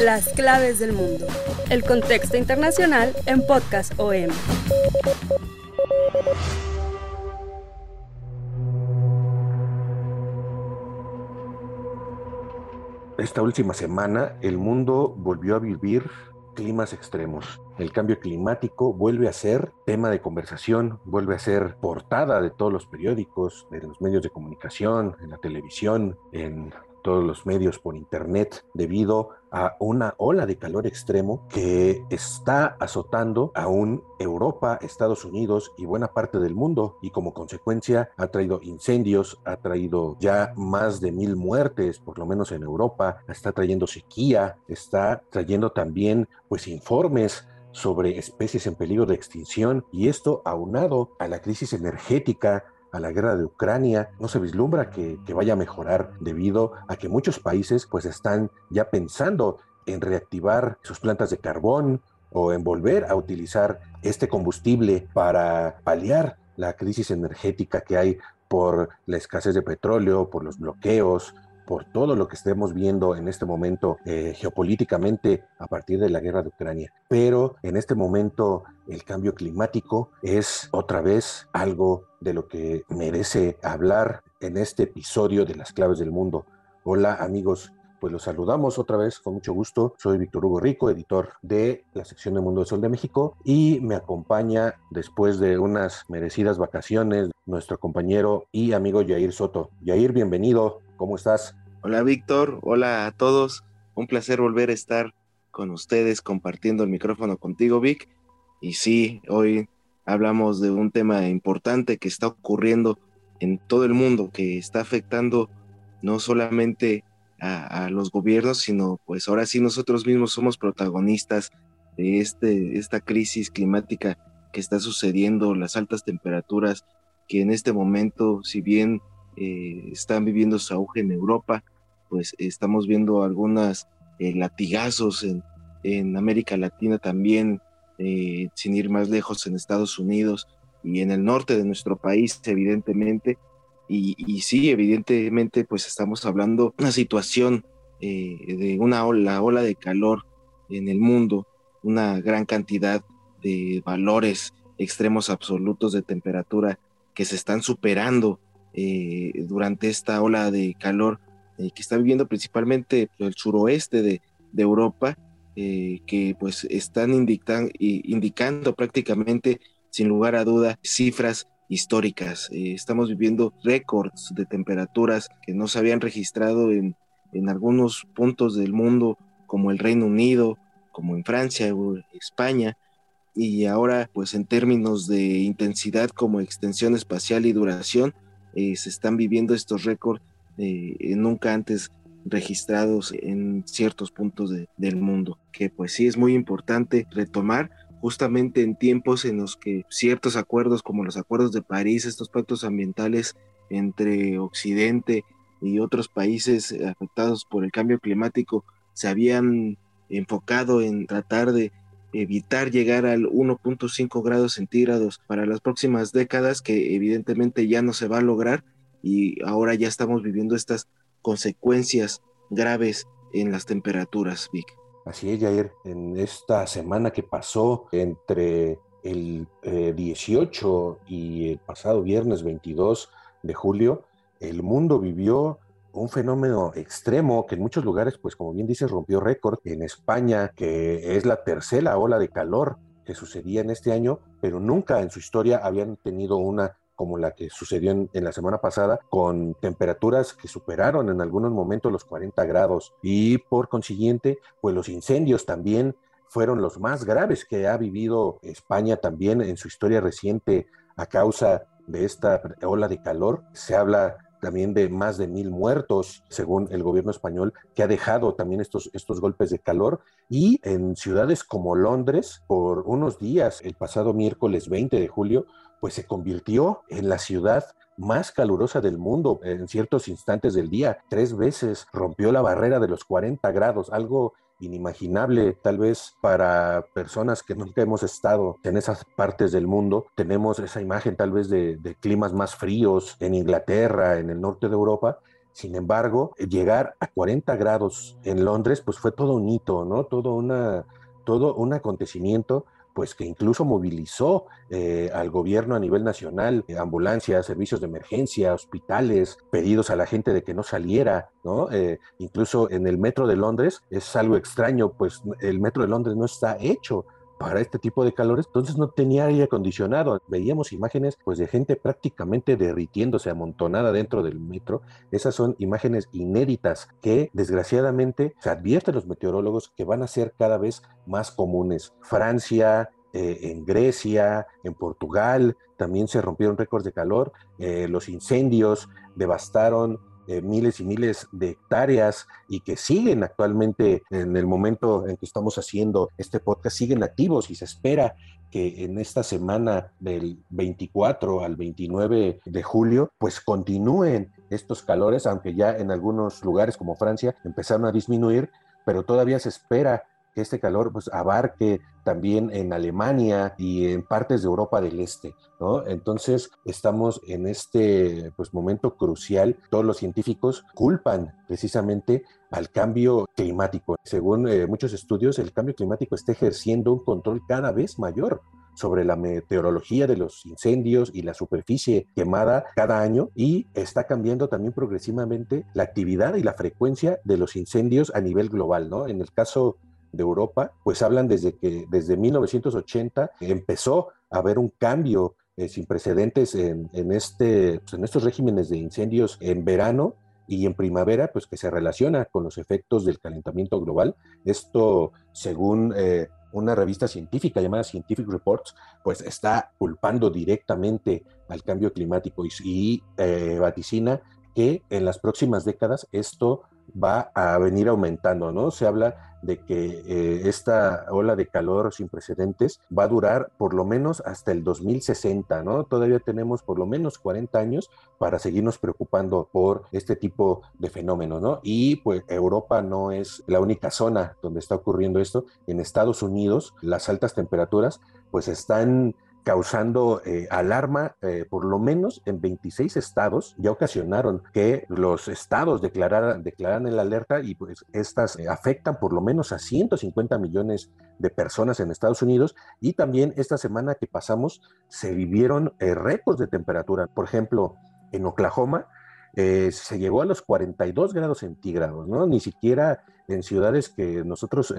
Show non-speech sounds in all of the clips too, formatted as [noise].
Las claves del mundo. El contexto internacional en Podcast OM. Esta última semana el mundo volvió a vivir climas extremos. El cambio climático vuelve a ser tema de conversación, vuelve a ser portada de todos los periódicos, de los medios de comunicación, en la televisión, en todos los medios por internet debido a una ola de calor extremo que está azotando aún Europa, Estados Unidos y buena parte del mundo y como consecuencia ha traído incendios, ha traído ya más de mil muertes, por lo menos en Europa, está trayendo sequía, está trayendo también pues informes sobre especies en peligro de extinción y esto aunado a la crisis energética a la guerra de Ucrania, no se vislumbra que, vaya a mejorar debido a que muchos países pues están ya pensando en reactivar sus plantas de carbón o en volver a utilizar este combustible para paliar la crisis energética que hay por la escasez de petróleo, por los bloqueos, por todo lo que estemos viendo en este momento eh, geopolíticamente a partir de la guerra de Ucrania. Pero en este momento el cambio climático es otra vez algo de lo que merece hablar en este episodio de las claves del mundo. Hola amigos, pues los saludamos otra vez con mucho gusto. Soy Víctor Hugo Rico, editor de la sección de Mundo del Sol de México y me acompaña después de unas merecidas vacaciones nuestro compañero y amigo Yair Soto. Yair, bienvenido. ¿Cómo estás? Hola Víctor, hola a todos. Un placer volver a estar con ustedes compartiendo el micrófono contigo, Vic. Y sí, hoy hablamos de un tema importante que está ocurriendo en todo el mundo, que está afectando no solamente a, los gobiernos, sino pues ahora sí nosotros mismos somos protagonistas de este, esta crisis climática que está sucediendo, las altas temperaturas que en este momento, si bien eh, están viviendo su auge en Europa, pues estamos viendo algunas eh, latigazos en, en, América Latina también, eh, sin ir más lejos en Estados Unidos y en el norte de nuestro país, evidentemente. Y, sí, evidentemente, pues estamos hablando de una situación de una ola, ola de calor en el mundo, una gran cantidad de valores extremos absolutos de temperatura que se están superando eh, durante esta ola de calor eh, que está viviendo principalmente el suroeste de, Europa, eh, que pues están indicando prácticamente, sin lugar a duda, cifras históricas. estamos viviendo récords de temperaturas que no se habían registrado en, en algunos puntos del mundo, como el Reino Unido, como en Francia o España, y ahora pues en términos de intensidad como extensión espacial y duración, eh, se están viviendo estos récords eh, nunca antes registrados en ciertos puntos del mundo, que pues sí es muy importante retomar justamente en tiempos en los que ciertos acuerdos como los acuerdos de París, estos pactos ambientales entre Occidente y otros países afectados por el cambio climático se habían enfocado en tratar de evitar llegar al 1.5 grados centígrados para las próximas décadas, que evidentemente ya no se va a lograr y ahora ya estamos viviendo estas consecuencias graves en las temperaturas, Vic. Así es, Jair. En esta semana que pasó entre el 18 eh, y el pasado viernes 22 de julio, el mundo vivió un fenómeno extremo que en muchos lugares, pues como bien dices, rompió récord. En España, que es la tercera ola de calor que sucedía en este año, pero nunca en su historia habían tenido una como la que sucedió en, la semana pasada, con temperaturas que superaron en algunos momentos los 40 grados y por consiguiente, pues los incendios también fueron los más graves que ha vivido España también en su historia reciente a causa de esta ola de calor. Se habla también de más de mil muertos, según el gobierno español, que ha dejado también estos, estos golpes de calor. Y en ciudades como Londres, por unos días, el pasado miércoles 20 de julio, pues se convirtió en la ciudad más calurosa del mundo en ciertos instantes del día. Tres veces rompió la barrera de los 40 grados, algo inimaginable tal vez para personas que nunca hemos estado en esas partes del mundo. Tenemos esa imagen tal vez de, climas más fríos en Inglaterra, en el norte de Europa. Sin embargo, llegar a 40 grados en Londres, pues fue todo un hito, ¿no? Todo, una, todo un acontecimiento pues que incluso movilizó eh, al gobierno a nivel nacional, eh, ambulancias, servicios de emergencia, hospitales, pedidos a la gente de que no saliera, ¿no? Eh, incluso en el metro de Londres es algo extraño, pues el metro de Londres no está hecho para este tipo de calores, entonces no tenía aire acondicionado. Veíamos imágenes pues de gente prácticamente derritiéndose amontonada dentro del metro. Esas son imágenes inéditas que desgraciadamente se advierten los meteorólogos que van a ser cada vez más comunes. Francia, eh, en Grecia, en Portugal, también se rompieron récords de calor. Eh, los incendios devastaron miles y miles de hectáreas y que siguen actualmente en el momento en que estamos haciendo este podcast, siguen activos y se espera que en esta semana del 24 al 29 de julio, pues continúen estos calores, aunque ya en algunos lugares como Francia empezaron a disminuir, pero todavía se espera que este calor pues abarque también en Alemania y en partes de Europa del Este, ¿no? Entonces estamos en este pues momento crucial. Todos los científicos culpan precisamente al cambio climático. Según eh, muchos estudios, el cambio climático está ejerciendo un control cada vez mayor sobre la meteorología de los incendios y la superficie quemada cada año y está cambiando también progresivamente la actividad y la frecuencia de los incendios a nivel global, ¿no? En el caso de Europa, pues hablan desde que desde 1980 empezó a haber un cambio eh, sin precedentes en, este, pues, en estos regímenes de incendios en verano y en primavera, pues que se relaciona con los efectos del calentamiento global. Esto, según eh, una revista científica llamada Scientific Reports, pues está culpando directamente al cambio climático y, eh, vaticina que en las próximas décadas esto va a venir aumentando, ¿no? Se habla de que eh, esta ola de calor sin precedentes va a durar por lo menos hasta el 2060, ¿no? Todavía tenemos por lo menos 40 años para seguirnos preocupando por este tipo de fenómenos, ¿no? Y pues Europa no es la única zona donde está ocurriendo esto. En Estados Unidos, las altas temperaturas pues están causando eh, alarma, eh, por lo menos en 26 estados, ya ocasionaron que los estados declararan, declararan el alerta y pues estas eh, afectan por lo menos a 150 millones de personas en Estados Unidos y también esta semana que pasamos se vivieron récords de temperatura. Por ejemplo, en Oklahoma se llegó a los 42 grados centígrados, ¿no? Ni siquiera en ciudades que nosotros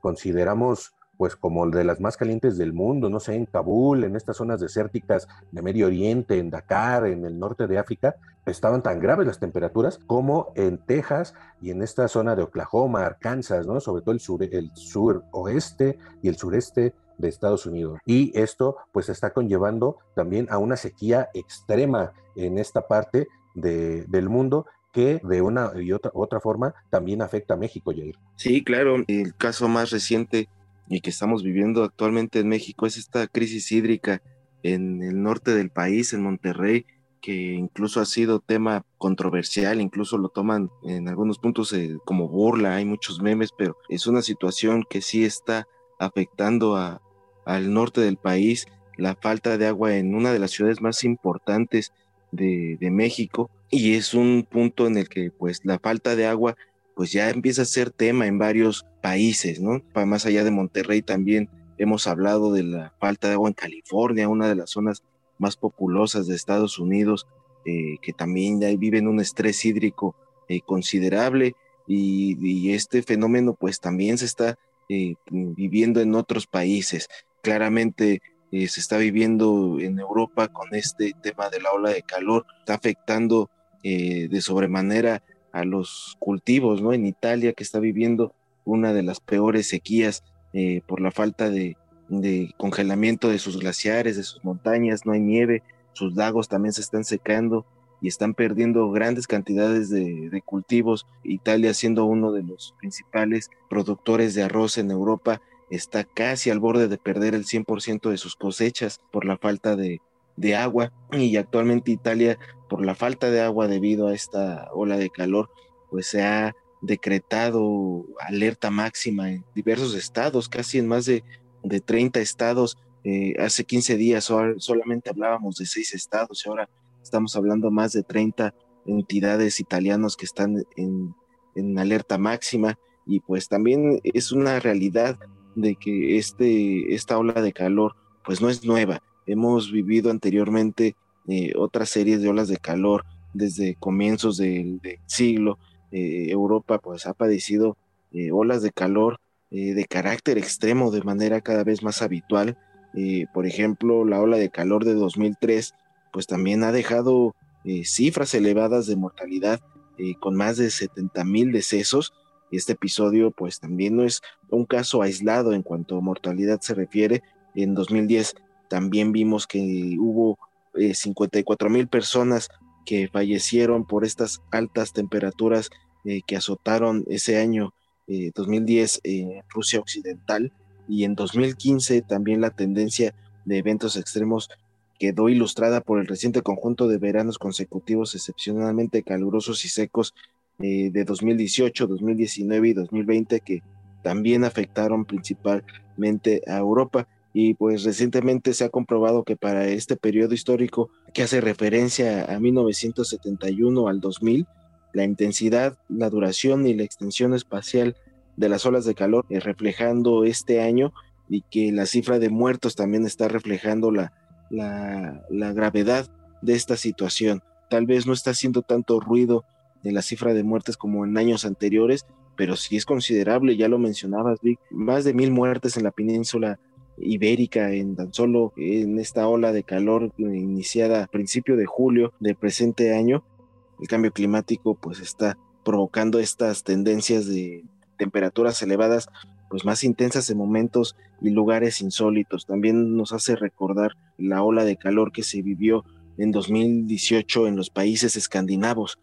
consideramos pues como de las más calientes del mundo, no sé, en Kabul, en estas zonas desérticas de Medio Oriente, en Dakar, en el norte de África, estaban tan graves las temperaturas como en Texas y en esta zona de Oklahoma, Arkansas, ¿no? Sobre todo el sur, el sur oeste y el sureste de Estados Unidos. Y esto pues está conllevando también a una sequía extrema en esta parte del mundo que de una y otra, otra forma también afecta a México, Jair. Sí, claro, el caso más reciente y que estamos viviendo actualmente en México es esta crisis hídrica en el norte del país, en Monterrey, que incluso ha sido tema controversial, incluso lo toman en algunos puntos eh, como burla, hay muchos memes, pero es una situación que sí está afectando a, al norte del país, la falta de agua en una de las ciudades más importantes de, de México, y es un punto en el que pues la falta de agua pues ya empieza a ser tema en varios países, ¿no? Más allá de Monterrey también hemos hablado de la falta de agua en California, una de las zonas más populosas de Estados Unidos, eh, que también ya viven un estrés hídrico eh, considerable y, este fenómeno pues también se está eh, viviendo en otros países. Claramente se está viviendo en Europa con este tema de la ola de calor, está afectando de sobremanera a los cultivos, ¿no? En Italia, que está viviendo una de las peores sequías eh, por la falta de, congelamiento de sus glaciares, de sus montañas, no hay nieve, sus lagos también se están secando y están perdiendo grandes cantidades de, cultivos. Italia siendo uno de los principales productores de arroz en Europa está casi al borde de perder el 100% de sus cosechas por la falta de, de agua y actualmente Italia por la falta de agua debido a esta ola de calor pues se ha decretado alerta máxima en diversos estados, casi en más de, de 30 estados. Eh, hace 15 días solamente hablábamos de 6 estados y ahora estamos hablando más de 30 entidades italianos que están en, en alerta máxima y pues también es una realidad de que este, esta ola de calor pues no es nueva. Hemos vivido anteriormente eh, otras series de olas de calor desde comienzos del, siglo. Eh, Europa pues ha padecido eh, olas de calor de carácter extremo de manera cada vez más habitual. por ejemplo, la ola de calor de 2003 pues también ha dejado cifras elevadas de mortalidad con más de 70 mil decesos este episodio pues también no es un caso aislado en cuanto a mortalidad se refiere. En 2010 también vimos que hubo 54 eh, mil personas que fallecieron por estas altas temperaturas eh, que azotaron ese año 2010 eh, en Rusia Occidental y en 2015 también la tendencia de eventos extremos quedó ilustrada por el reciente conjunto de veranos consecutivos excepcionalmente calurosos y secos eh, de 2018, 2019 y 2020 que también afectaron principalmente a Europa. Y pues recientemente se ha comprobado que para este periodo histórico que hace referencia a 1971 al 2000, la intensidad, la duración y la extensión espacial de las olas de calor es reflejando este año y que la cifra de muertos también está reflejando la, la, la gravedad de esta situación. Tal vez no está haciendo tanto ruido de la cifra de muertes como en años anteriores, pero sí es considerable, ya lo mencionabas, Vic, más de mil muertes en la península ibérica en tan solo en esta ola de calor iniciada a principio de julio del presente año. El cambio climático pues está provocando estas tendencias de temperaturas elevadas pues más intensas en momentos y lugares insólitos. También nos hace recordar la ola de calor que se vivió en 2018 en los países escandinavos,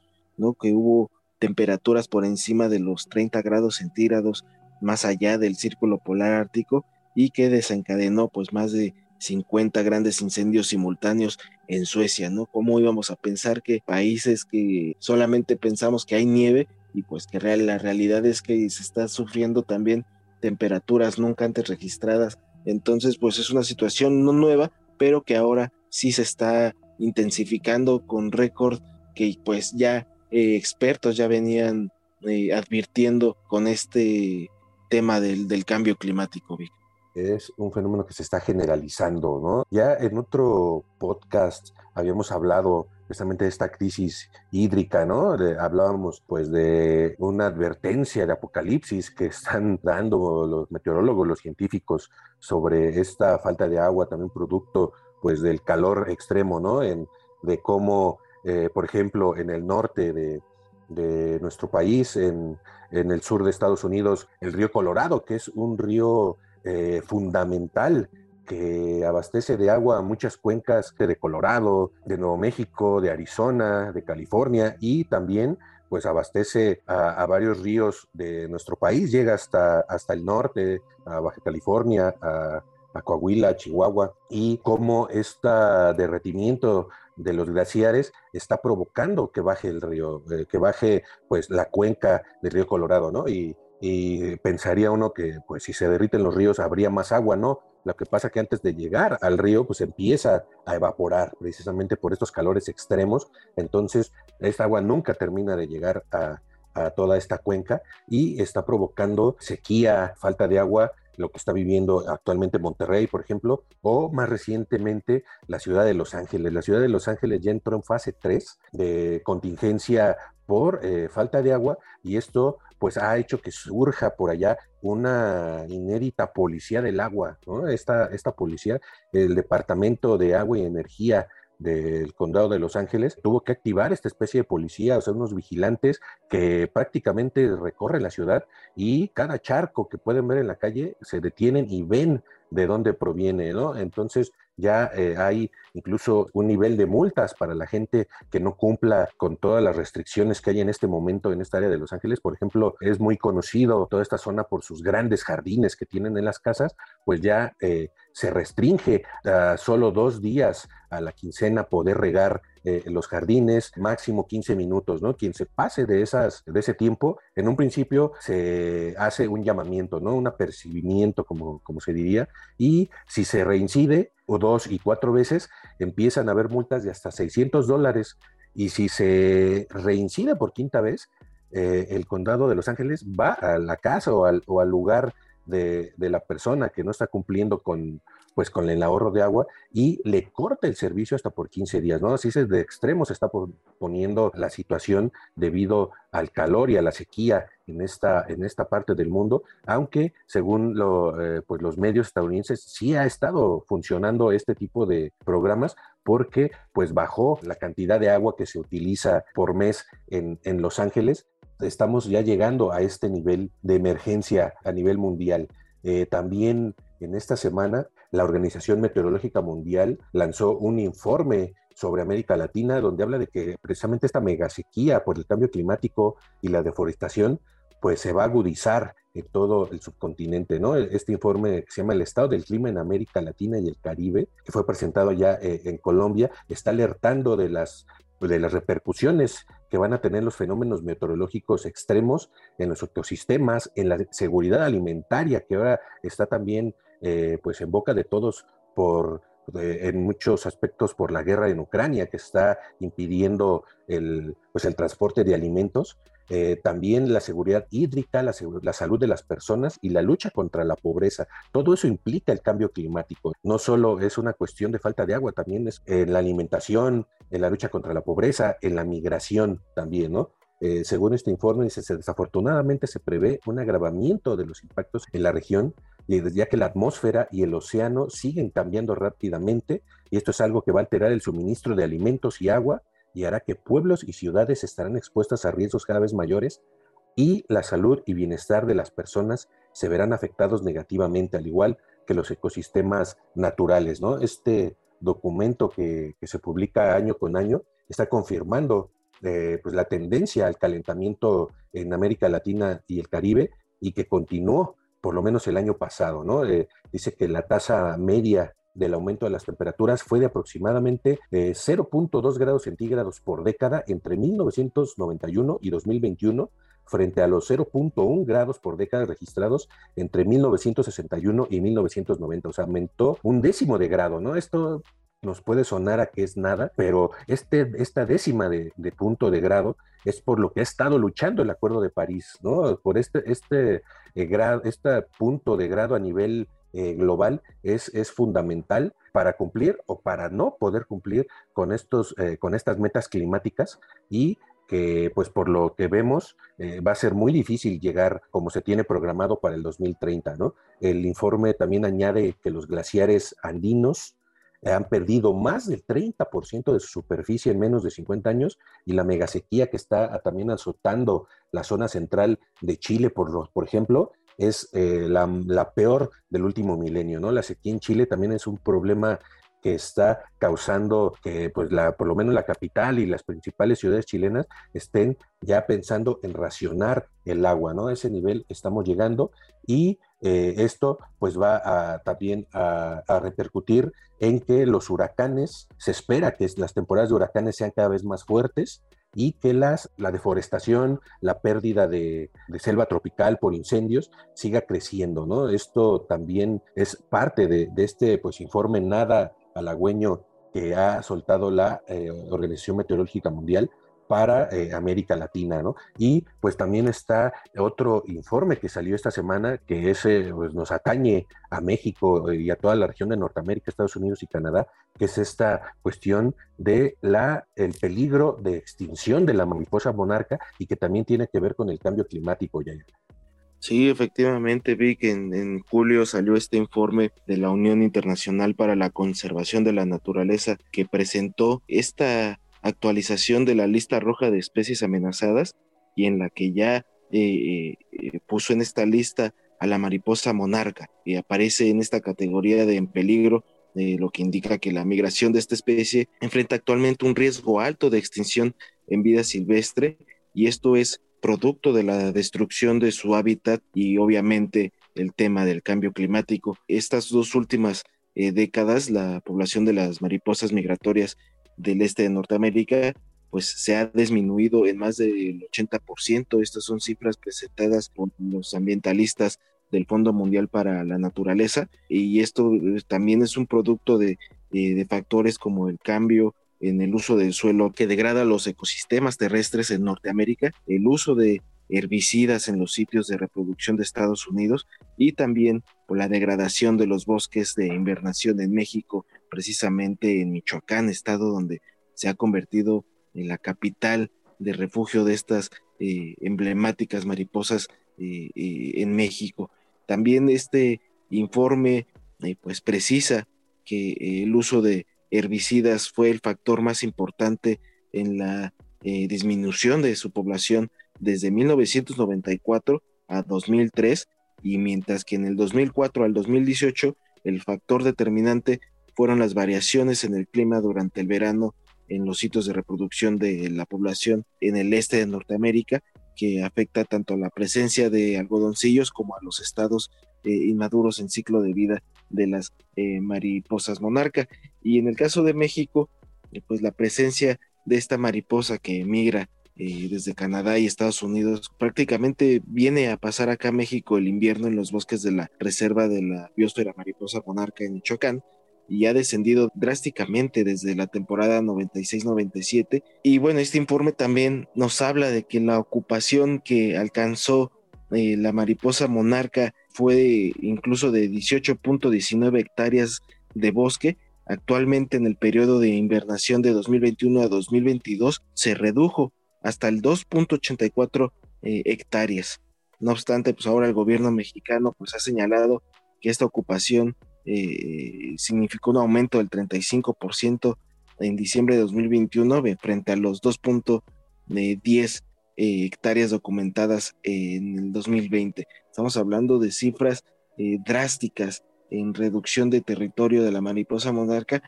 que hubo temperaturas por encima de los 30 grados centígrados más allá del círculo polar ártico y que desencadenó pues más de 50 grandes incendios simultáneos en Suecia, ¿no? ¿Cómo íbamos a pensar que países que solamente pensamos que hay nieve y pues que real, la realidad es que se está sufriendo también temperaturas nunca antes registradas? Entonces pues es una situación no nueva, pero que ahora sí se está intensificando con récord que pues ya eh, expertos ya venían eh, advirtiendo con este tema del, del cambio climático, Es un fenómeno que se está generalizando, ¿no? Ya en otro podcast habíamos hablado precisamente de esta crisis hídrica, ¿no? hablábamos pues de una advertencia de apocalipsis que están [laughs] dando los meteorólogos, los científicos sobre esta falta de agua, también producto pues del calor extremo, ¿no? En, de cómo eh, por ejemplo, en el norte de, nuestro país, en, el sur de Estados Unidos, el río Colorado, que es un río eh, fundamental que abastece de agua a muchas cuencas de Colorado, de Nuevo México, de Arizona, de California y también pues abastece a, varios ríos de nuestro país, llega hasta, hasta el norte, a Baja California, a, a Coahuila, Chihuahua, y cómo este derretimiento de los glaciares está provocando que baje el río, eh, que baje pues la cuenca del río Colorado, ¿no? Y, pensaría uno que pues si se derriten los ríos habría más agua, ¿no? Lo que pasa que antes de llegar al río pues empieza a evaporar precisamente por estos calores extremos, entonces esta agua nunca termina de llegar a, toda esta cuenca y está provocando sequía, falta de agua lo que está viviendo actualmente Monterrey, por ejemplo, o más recientemente la ciudad de Los Ángeles. La ciudad de Los Ángeles ya entró en fase 3 de contingencia por eh, falta de agua y esto pues ha hecho que surja por allá una inédita policía del agua, ¿no? Esta, esta policía, el Departamento de Agua y Energía del condado de Los Ángeles tuvo que activar esta especie de policía, o sea, unos vigilantes que prácticamente recorren la ciudad y cada charco que pueden ver en la calle se detienen y ven de dónde proviene, ¿no? Entonces ya eh, hay incluso un nivel de multas para la gente que no cumpla con todas las restricciones que hay en este momento en esta área de Los Ángeles. Por ejemplo, es muy conocido toda esta zona por sus grandes jardines que tienen en las casas, pues ya eh, se restringe a solo dos días a la quincena poder regar eh, los jardines, máximo 15 minutos, ¿no? Quien se pase de, esas, de ese tiempo, en un principio se hace un llamamiento, ¿no? Un apercibimiento, como, como se diría, y si se reincide o dos y cuatro veces, empiezan a haber multas de hasta 600 dólares, y si se reincide por quinta vez, eh, el condado de Los Ángeles va a la casa o al, o al lugar de, de, la persona que no está cumpliendo con, pues con el ahorro de agua y le corta el servicio hasta por 15 días, ¿no? Así es de extremo se está poniendo la situación debido al calor y a la sequía en esta, en esta parte del mundo, aunque según eh, pues los medios estadounidenses sí ha estado funcionando este tipo de programas porque pues bajó la cantidad de agua que se utiliza por mes en, en Los Ángeles. Estamos ya llegando a este nivel de emergencia a nivel mundial. Eh, también en esta semana la Organización Meteorológica Mundial lanzó un informe sobre América Latina donde habla de que precisamente esta mega sequía por el cambio climático y la deforestación pues se va a agudizar en todo el subcontinente, ¿no? Este informe se llama El estado del clima en América Latina y el Caribe, que fue presentado ya eh, en Colombia, está alertando de las de las repercusiones que van a tener los fenómenos meteorológicos extremos en los ecosistemas, en la seguridad alimentaria, que ahora está también eh, pues en boca de todos por en muchos aspectos por la guerra en Ucrania que está impidiendo el, pues el transporte de alimentos, eh, también la seguridad hídrica, la, salud de las personas y la lucha contra la pobreza. Todo eso implica el cambio climático. No solo es una cuestión de falta de agua, también es en la alimentación, en la lucha contra la pobreza, en la migración también, ¿no? Eh, según este informe, dice, desafortunadamente se prevé un agravamiento de los impactos en la región ya que la atmósfera y el océano siguen cambiando rápidamente y esto es algo que va a alterar el suministro de alimentos y agua y hará que pueblos y ciudades estarán expuestas a riesgos cada vez mayores y la salud y bienestar de las personas se verán afectados negativamente, al igual que los ecosistemas naturales. ¿no? Este documento que, se publica año con año está confirmando eh, pues la tendencia al calentamiento en América Latina y el Caribe y que continuó por lo menos el año pasado, ¿no? Eh, dice que la tasa media del aumento de las temperaturas fue de aproximadamente 0.2 eh, grados centígrados por década entre 1991 y 2021, frente a los 0.1 grados por década registrados entre 1961 y 1990. O sea, aumentó un décimo de grado, ¿no? Esto nos puede sonar a que es nada, pero este, esta décima de, punto de grado es por lo que ha estado luchando el Acuerdo de París, ¿no? Por este, este, eh, grado, este punto de grado a nivel eh, global es, es fundamental para cumplir o para no poder cumplir con, estos, eh, con estas metas climáticas y que pues por lo que vemos va a ser muy difícil llegar como se tiene programado para el 2030, ¿no? El informe también añade que los glaciares andinos han perdido más del 30% de su superficie en menos de 50 años y la megasequía que está también azotando la zona central de Chile, por, por ejemplo, es eh, la, peor del último milenio, ¿no? La sequía en Chile también es un problema que está causando que pues la, por lo menos la capital y las principales ciudades chilenas estén ya pensando en racionar el agua, ¿no? A ese nivel estamos llegando y eh, esto pues va también a, repercutir en que los huracanes, se espera que las temporadas de huracanes sean cada vez más fuertes y que las, la deforestación, la pérdida de, selva tropical por incendios siga creciendo, ¿no? Esto también es parte de, este pues, informe nada halagüeño que ha soltado la eh, Organización Meteorológica Mundial para eh, América Latina, ¿no? Y pues también está otro informe que salió esta semana que ese pues, nos atañe a México y a toda la región de Norteamérica, Estados Unidos y Canadá, que es esta cuestión de la el peligro de extinción de la mariposa monarca y que también tiene que ver con el cambio climático, ya. Sí, efectivamente, vi que en, julio salió este informe de la Unión Internacional para la Conservación de la Naturaleza que presentó esta actualización de la lista roja de especies amenazadas y en la que ya eh, eh, puso en esta lista a la mariposa monarca y aparece en esta categoría de en peligro eh, lo que indica que la migración de esta especie enfrenta actualmente un riesgo alto de extinción en vida silvestre y esto es producto de la destrucción de su hábitat y obviamente el tema del cambio climático. Estas dos últimas eh, décadas, la población de las mariposas migratorias del este de Norteamérica pues se ha disminuido en más del 80%. Estas son cifras presentadas por los ambientalistas del Fondo Mundial para la Naturaleza y esto eh, también es un producto eh, de factores como el cambio en el uso del suelo que degrada los ecosistemas terrestres en Norteamérica, el uso de herbicidas en los sitios de reproducción de Estados Unidos y también por la degradación de los bosques de invernación en México, precisamente en Michoacán, estado donde se ha convertido en la capital de refugio de estas eh, emblemáticas mariposas eh, eh, en México. También este informe pues precisa que el uso de herbicidas fue el factor más importante en la disminución de su población desde 1994 a 2003 y mientras que en el 2004 al 2018 el factor determinante fueron las variaciones en el clima durante el verano en los sitios de reproducción de la población en el este de Norteamérica, que afecta tanto a la presencia de algodoncillos como a los estados eh, inmaduros en ciclo de vida de las eh, mariposas monarca. Y en el caso de México, pues la presencia de esta mariposa que emigra desde Canadá y Estados Unidos prácticamente viene a pasar acá México el invierno en los bosques de la reserva de la biosfera mariposa monarca en Michoacán y ha descendido drásticamente desde la temporada 96-97. Y bueno, este informe también nos habla de que la ocupación que alcanzó eh, la mariposa monarca fue incluso de 18.19 hectáreas de bosque. Actualmente en el periodo de invernación de 2021 a 2022 se redujo hasta el 2.84 eh, hectáreas. No obstante, pues ahora el gobierno mexicano pues ha señalado que esta ocupación eh, significó un aumento del 35% en diciembre de 2021 frente a los 2.10 eh, hectáreas documentadas en el 2020. Estamos hablando de cifras eh, drásticas en reducción de territorio de la mariposa monarca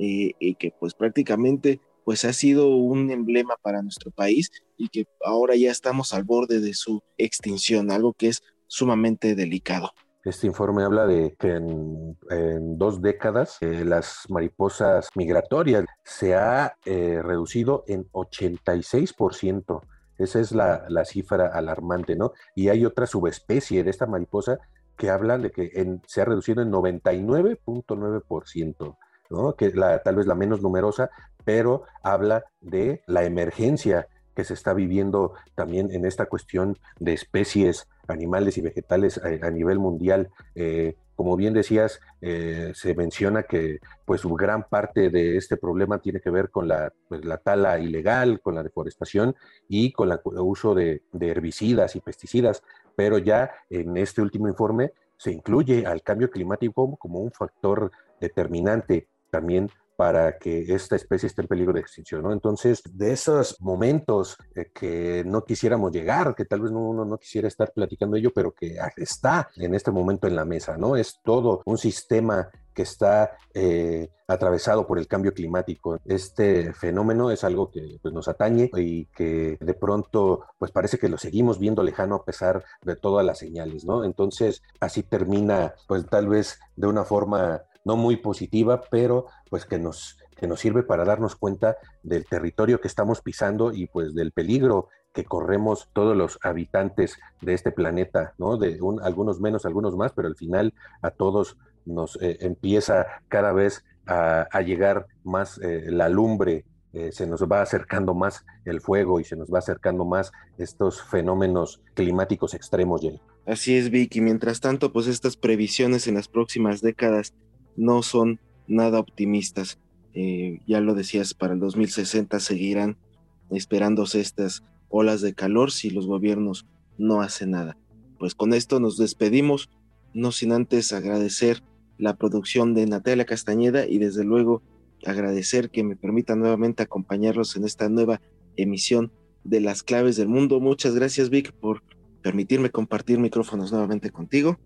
y que pues prácticamente pues ha sido un emblema para nuestro país y que ahora ya estamos al borde de su extinción, algo que es sumamente delicado. Este informe habla de que en, dos décadas eh, las mariposas migratorias se ha eh, reducido en 86%. Esa es la, cifra alarmante, ¿no? Y hay otra subespecie de esta mariposa que habla de que se ha reducido en 99.9%, ¿no? Que la, tal vez la menos numerosa, pero habla de la emergencia que se está viviendo también en esta cuestión de especies animales y vegetales a, nivel mundial. Eh, como bien decías, eh, se menciona que pues gran parte de este problema tiene que ver con la, pues, la tala ilegal, con la deforestación y con el uso de, herbicidas y pesticidas, pero ya en este último informe se incluye al cambio climático como un factor determinante también para que esta especie esté en peligro de extinción, ¿no? Entonces, de esos momentos eh, que no quisiéramos llegar, que tal vez uno no quisiera estar platicando ello, pero que está en este momento en la mesa, ¿no? Es todo un sistema que está eh, atravesado por el cambio climático. Este fenómeno es algo que pues, nos atañe y que de pronto pues parece que lo seguimos viendo lejano a pesar de todas las señales, ¿no? Entonces así termina pues tal vez de una forma no muy positiva, pero pues que nos, que nos sirve para darnos cuenta del territorio que estamos pisando y pues del peligro que corremos todos los habitantes de este planeta, ¿no? De algunos menos, algunos más, pero al final a todos nos eh, empieza cada vez a, llegar más eh, la lumbre, eh, se nos va acercando más el fuego y se nos va acercando más estos fenómenos climáticos extremos. Así es, Vicky. Mientras tanto, pues estas previsiones en las próximas décadas no son nada optimistas. Eh, ya lo decías, para el 2060 seguirán esperándose estas olas de calor si los gobiernos no hacen nada. Pues con esto nos despedimos, no sin antes agradecer la producción de Natalia Castañeda y desde luego agradecer que me permita nuevamente acompañarlos en esta nueva emisión de Las Claves del Mundo. Muchas gracias Vic por permitirme compartir micrófonos nuevamente contigo.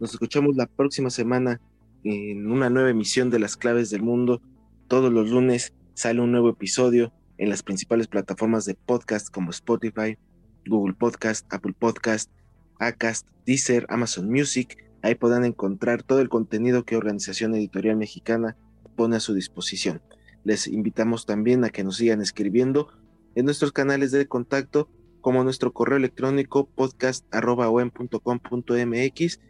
Nos escuchamos la próxima semana en una nueva emisión de Las Claves del Mundo. Todos los lunes sale un nuevo episodio en las principales plataformas de podcast como Spotify, Google Podcast, Apple Podcast, Acast, Deezer, Amazon Music. Ahí podrán encontrar todo el contenido que Organización Editorial Mexicana pone a su disposición. Les invitamos también a que nos sigan escribiendo en nuestros canales de contacto como nuestro correo electrónico podcast.com.mx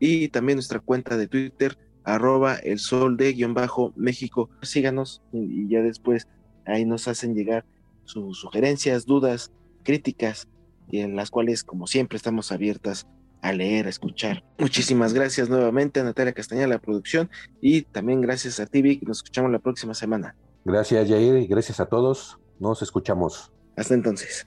y también nuestra cuenta de Twitter arroba el sol de guion bajo México. Síganos y ya después ahí nos hacen llegar sus sugerencias, dudas, críticas y en las cuales como siempre estamos abiertas a leer, a escuchar. Muchísimas gracias nuevamente a Natalia Castañeda, la producción, y también gracias a Tibi, nos escuchamos la próxima semana. Gracias, Jair, y gracias a todos. Nos escuchamos. Hasta entonces.